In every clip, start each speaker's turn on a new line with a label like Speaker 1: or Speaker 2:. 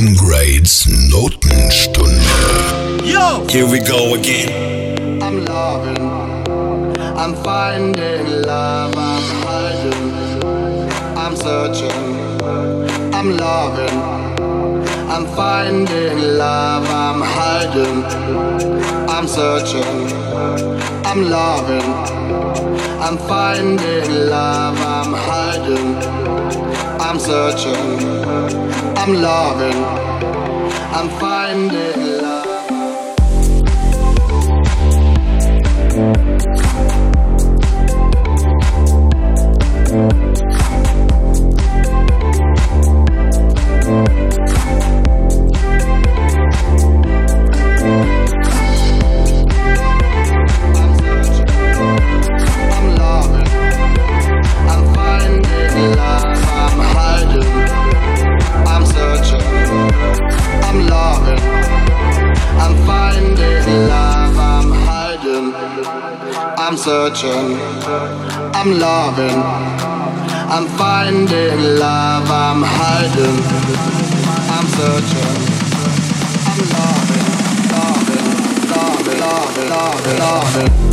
Speaker 1: Sam Grade's Notenstunde.
Speaker 2: Yo! Here we go again.
Speaker 3: I'm loving, I'm finding love, I'm hiding, I'm searching, I'm loving, I'm finding love, I'm hiding, I'm searching, I'm loving, I'm finding love, I'm hiding, I'm searching. I'm loving, I'm finding love. I'm hiding. I'm searching, I'm loving, I'm finding love, I'm hiding, I'm searching, I'm loving, loving, loving, loving, loving, loving.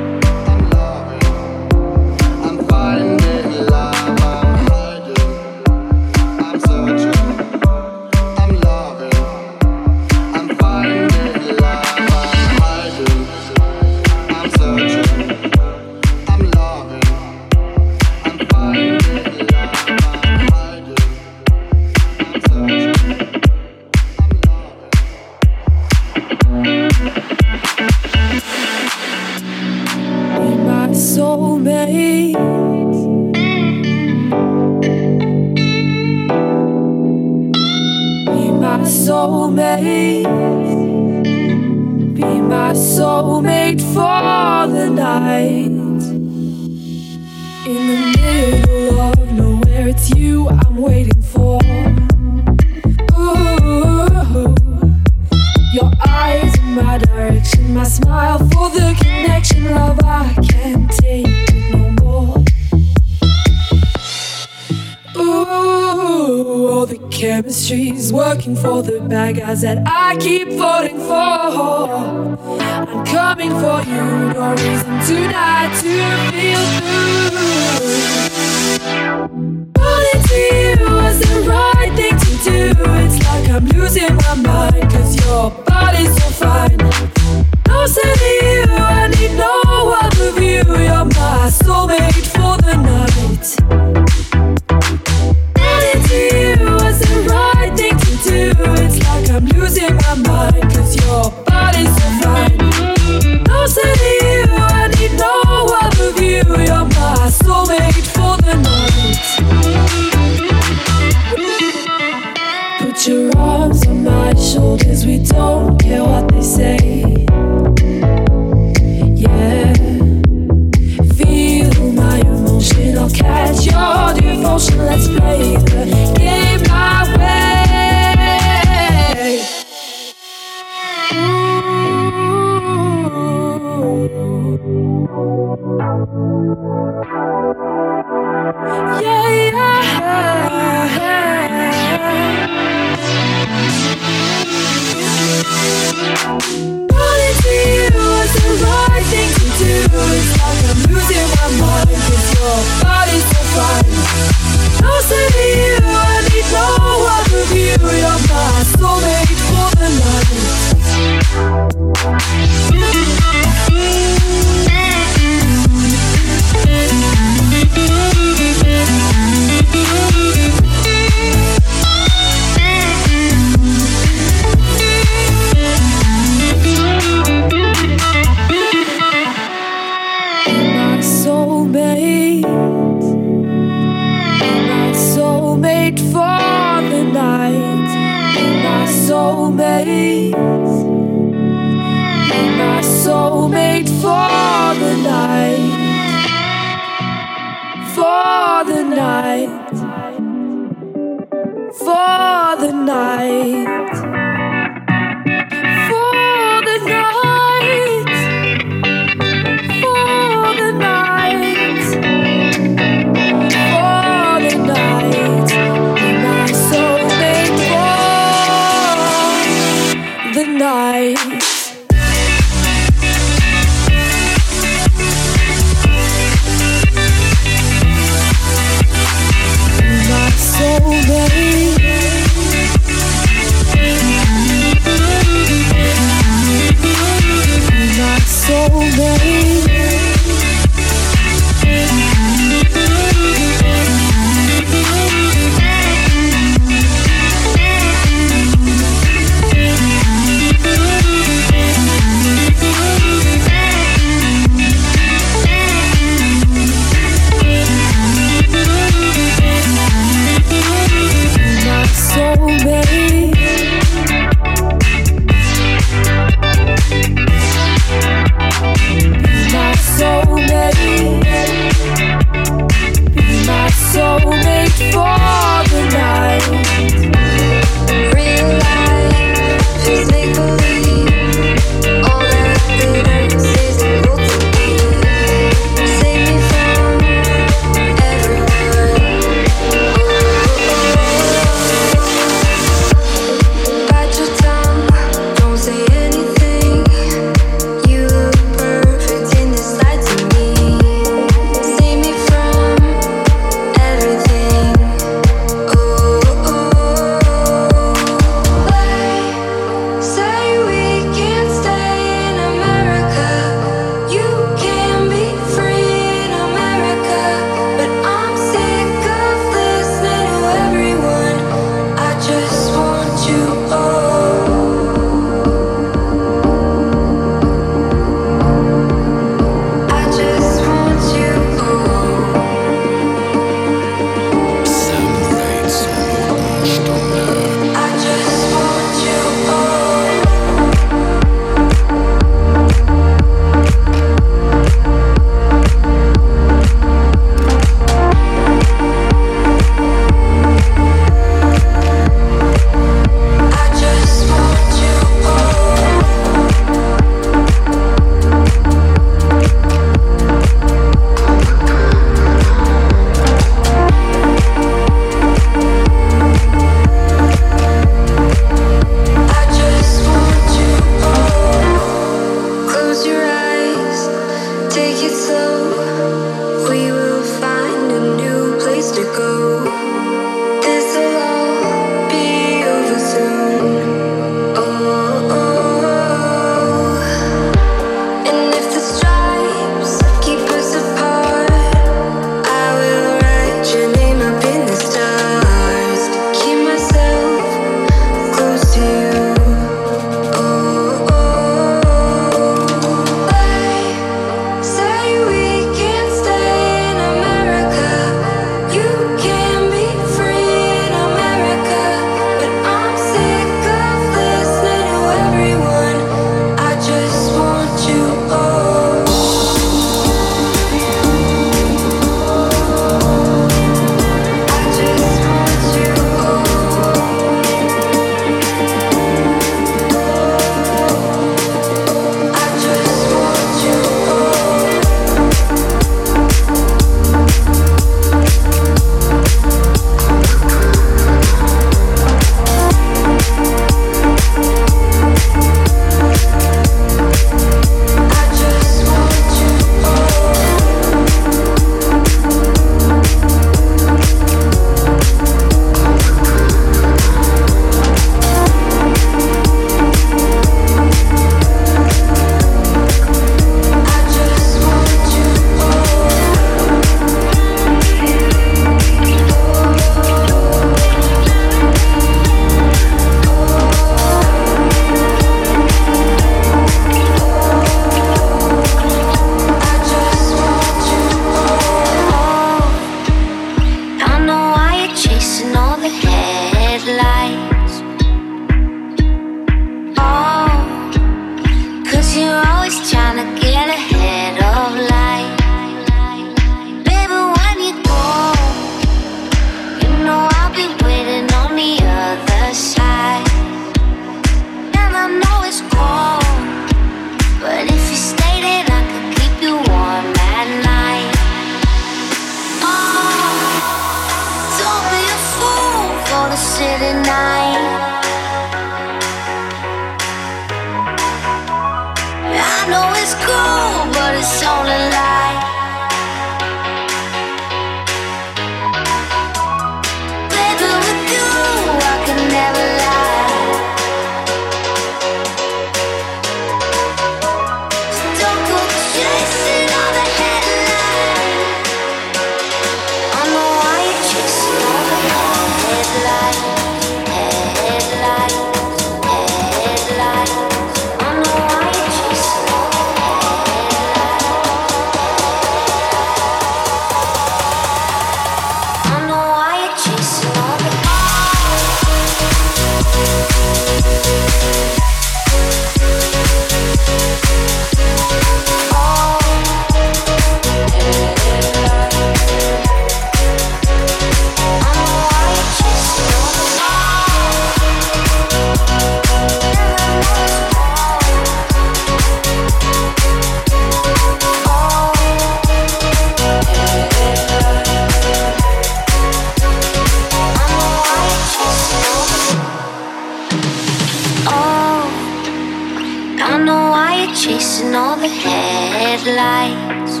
Speaker 4: these.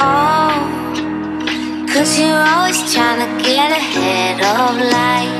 Speaker 4: Oh, cause you're always trying to get ahead of life.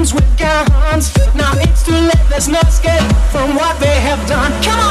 Speaker 5: guns with guns. Now it's too late, There's no escape from what they have done.
Speaker 1: Come on.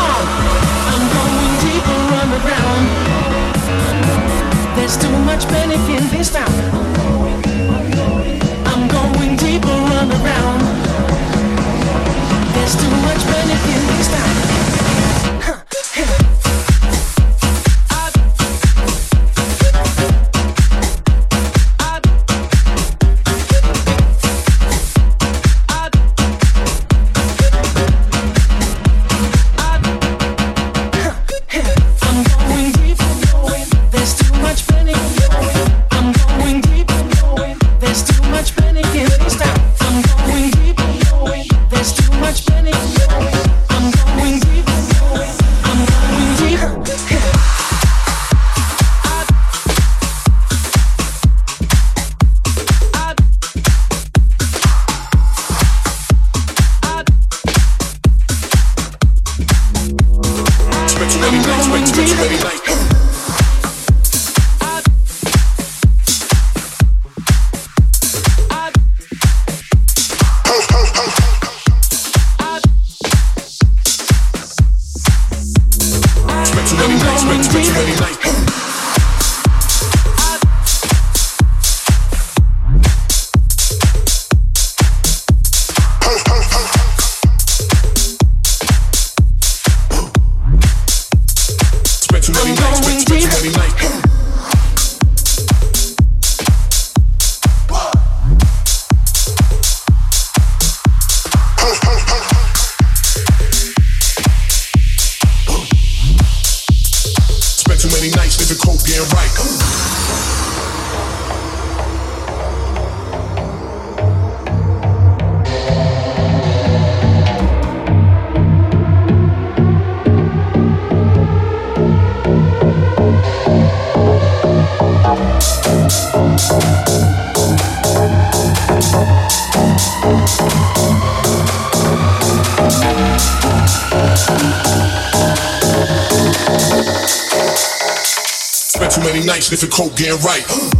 Speaker 1: sniffing coke, getting right.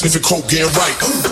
Speaker 1: sniffing coke, getting right.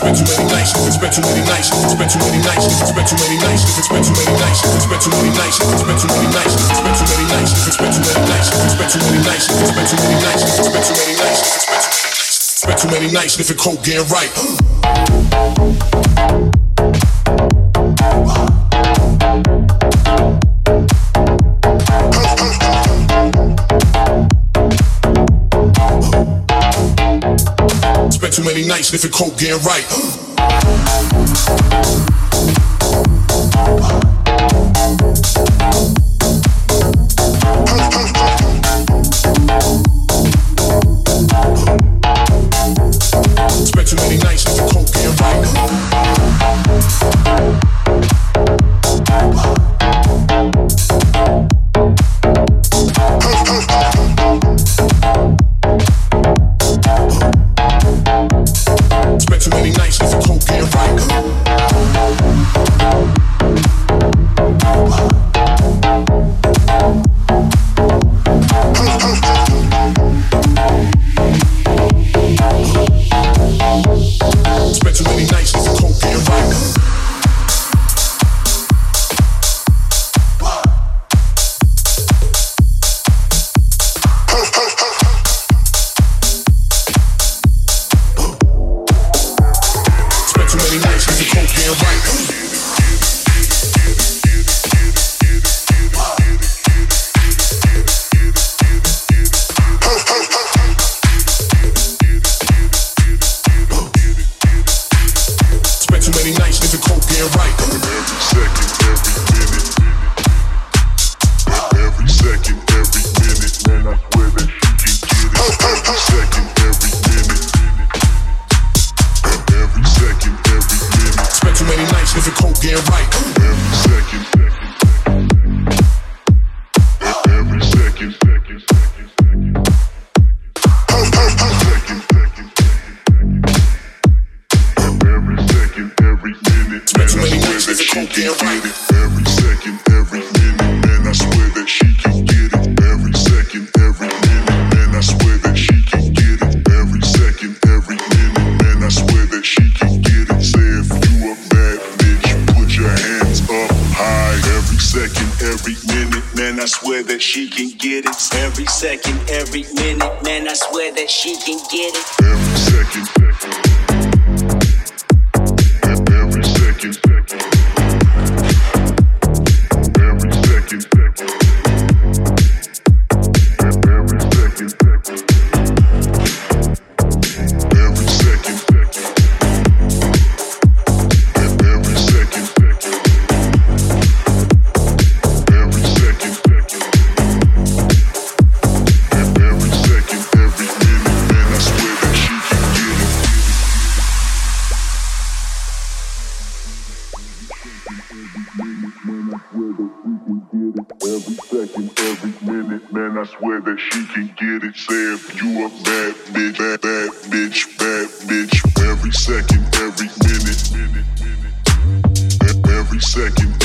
Speaker 1: spent too many nights, spent too many nights, spent too many nights, spent too many nights, spent too many nights, spent too many nights, spent too many nights, spent too many nights, spent too many nights, spent too many nights, spent too many nights, spent too many nights, spent too many nights, spent too many nights, living cold, getting right. sniffing coke, getting right.
Speaker 6: your rights. I swear that she can get it. Sam, you a bad bitch, bad, bad bitch, bad bitch. Every second, every minute. Every second,